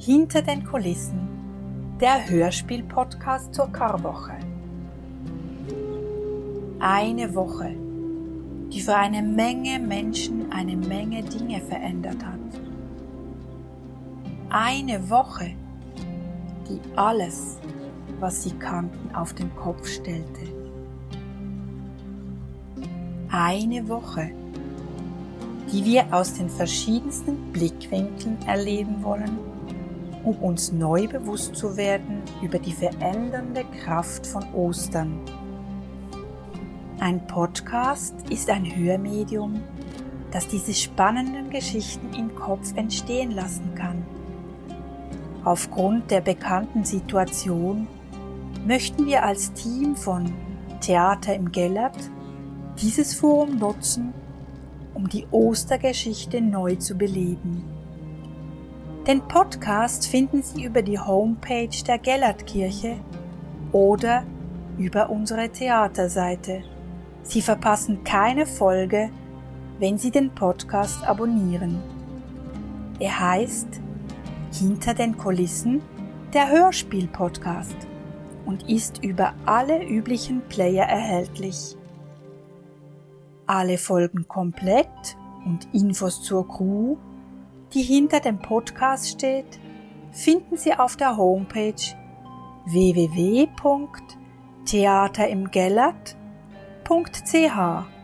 Hinter den Kulissen, der Hörspiel-Podcast zur Karwoche. Eine Woche, die für eine Menge Menschen eine Menge Dinge verändert hat. Eine Woche, die alles, was sie kannten, auf den Kopf stellte. Eine Woche, die wir aus den verschiedensten Blickwinkeln erleben wollen, um uns neu bewusst zu werden über die verändernde Kraft von Ostern. Ein Podcast ist ein Hörmedium, das diese spannenden Geschichten im Kopf entstehen lassen kann. Aufgrund der bekannten Situation möchten wir als Team von Theater im Gellert dieses Forum nutzen, um die Ostergeschichte neu zu beleben. Den Podcast finden Sie über die Homepage der Gellertkirche oder über unsere Theaterseite. Sie verpassen keine Folge, wenn Sie den Podcast abonnieren. Er heißt Hinter den Kulissen der Hörspiel-Podcast und ist über alle üblichen Player erhältlich. Alle Folgen komplett und Infos zur Crew, die hinter dem Podcast steht, finden Sie auf der Homepage www.theaterimgellert.ch.